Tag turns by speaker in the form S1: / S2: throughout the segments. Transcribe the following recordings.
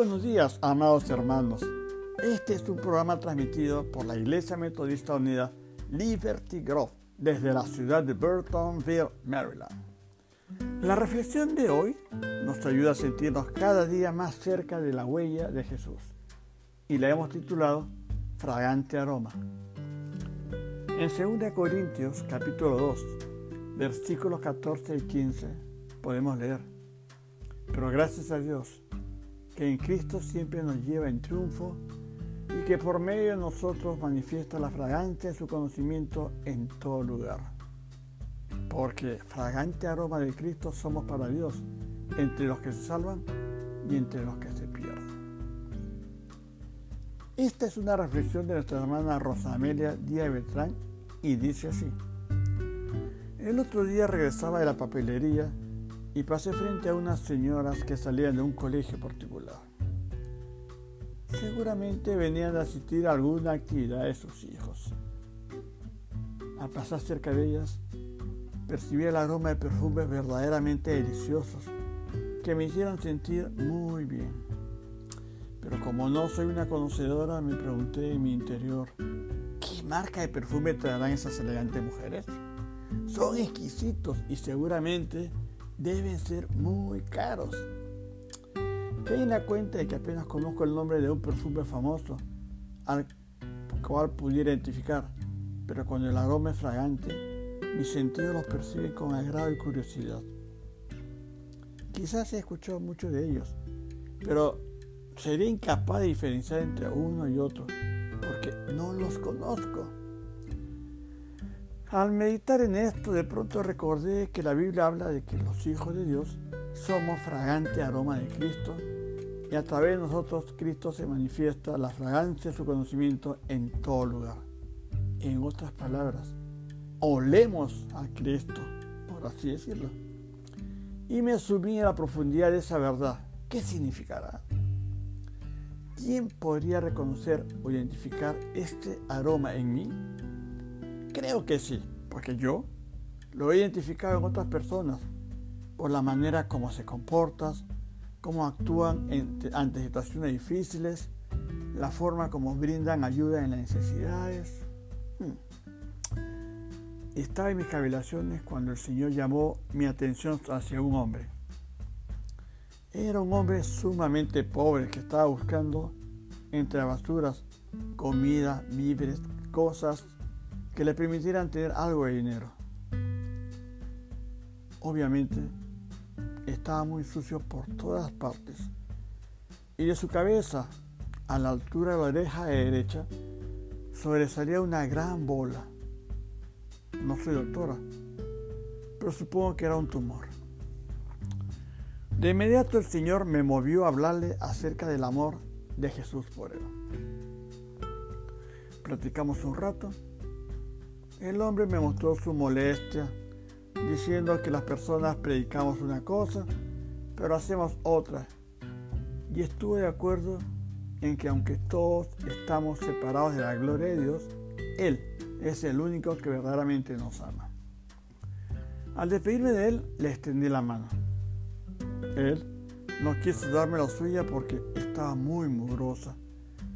S1: buenos días, amados hermanos. Este es un programa transmitido por la Iglesia Metodista Unida Liberty Grove desde la ciudad de Burtonville, Maryland. La reflexión de hoy nos ayuda a sentirnos cada día más cerca de la huella de Jesús y la hemos titulado Fragante Aroma. En 2 Corintios capítulo 2, versículos 14 y 15 podemos leer, pero gracias a Dios que en Cristo siempre nos lleva en triunfo y que por medio de nosotros manifiesta la fragancia de su conocimiento en todo lugar. Porque fragante aroma de Cristo somos para Dios, entre los que se salvan y entre los que se pierden. Esta es una reflexión de nuestra hermana Rosa Amelia Díaz Beltrán y dice así. El otro día regresaba de la papelería y pasé frente a unas señoras que salían de un colegio particular. Seguramente venían a asistir a alguna actividad de sus hijos. Al pasar cerca de ellas, percibí el aroma de perfumes verdaderamente deliciosos que me hicieron sentir muy bien. Pero como no soy una conocedora, me pregunté en mi interior, ¿qué marca de perfume traerán esas elegantes mujeres? Son exquisitos y seguramente deben ser muy caros. Caí en la cuenta de que apenas conozco el nombre de un perfume famoso al cual pudiera identificar, pero cuando el aroma es fragante, mis sentidos los perciben con agrado y curiosidad. Quizás he escuchado muchos de ellos, pero sería incapaz de diferenciar entre uno y otro, porque no los conozco. Al meditar en esto, de pronto recordé que la Biblia habla de que los hijos de Dios somos fragante aroma de Cristo y a través de nosotros Cristo se manifiesta la fragancia de su conocimiento en todo lugar. En otras palabras, olemos a Cristo, por así decirlo. Y me asumí a la profundidad de esa verdad. ¿Qué significará? ¿Quién podría reconocer o identificar este aroma en mí? Creo que sí, porque yo lo he identificado en otras personas por la manera como se comportan, cómo actúan ante situaciones difíciles, la forma como brindan ayuda en las necesidades. Hmm. Estaba en mis cavilaciones cuando el Señor llamó mi atención hacia un hombre. Era un hombre sumamente pobre que estaba buscando entre basuras comida, víveres, cosas que le permitieran tener algo de dinero. Obviamente, estaba muy sucio por todas partes. Y de su cabeza, a la altura de la oreja derecha, sobresalía una gran bola. No soy doctora, pero supongo que era un tumor. De inmediato el Señor me movió a hablarle acerca del amor de Jesús por él. Platicamos un rato. El hombre me mostró su molestia diciendo que las personas predicamos una cosa, pero hacemos otra. Y estuve de acuerdo en que aunque todos estamos separados de la gloria de Dios, Él es el único que verdaderamente nos ama. Al despedirme de Él, le extendí la mano. Él no quiso darme la suya porque estaba muy mugrosa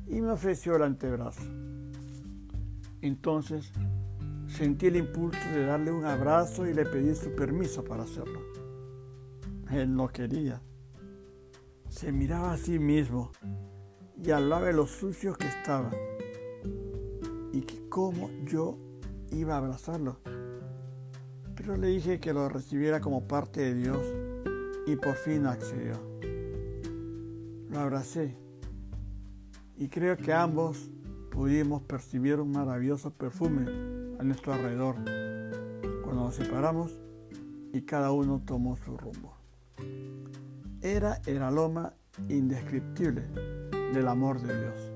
S1: y me ofreció el antebrazo. Entonces Sentí el impulso de darle un abrazo y le pedí su permiso para hacerlo. Él no quería. Se miraba a sí mismo y hablaba de lo sucio que estaba y que cómo yo iba a abrazarlo. Pero le dije que lo recibiera como parte de Dios y por fin accedió. Lo abracé y creo que ambos pudimos percibir un maravilloso perfume a nuestro alrededor cuando nos separamos y cada uno tomó su rumbo. Era el aroma indescriptible del amor de Dios.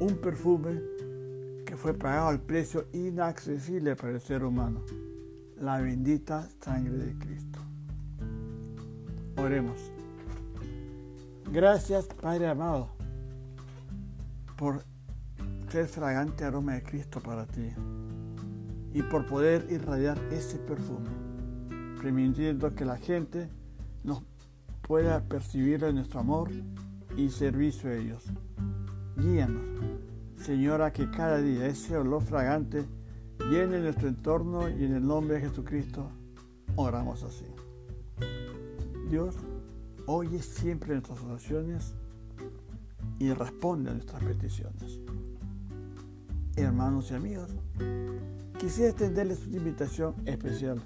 S1: Un perfume que fue pagado al precio inaccesible para el ser humano, la bendita sangre de Cristo. Oremos. Gracias, Padre amado, por ser fragante aroma de Cristo para ti y por poder irradiar ese perfume, permitiendo que la gente nos pueda percibir nuestro amor y servicio a ellos. Guíanos, Señora, que cada día ese olor fragante llene nuestro entorno y en el nombre de Jesucristo oramos así. Dios oye siempre nuestras oraciones y responde a nuestras peticiones. Hermanos y amigos, quisiera extenderles una invitación especial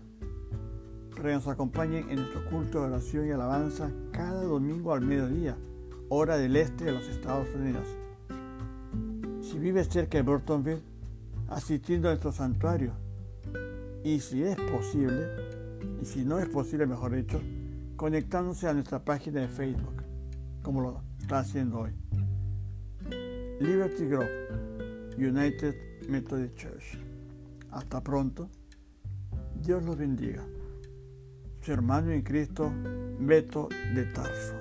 S1: para que nos acompañen en nuestro culto de oración y alabanza cada domingo al mediodía, hora del este de los Estados Unidos. Si vives cerca de Burtonville, asistiendo a nuestro santuario, y si es posible, y si no es posible, mejor dicho, conectándose a nuestra página de Facebook, como lo está haciendo hoy. Liberty Grove, United Methodist Church. Hasta pronto. Dios los bendiga. Su hermano en Cristo, Beto de Tarso.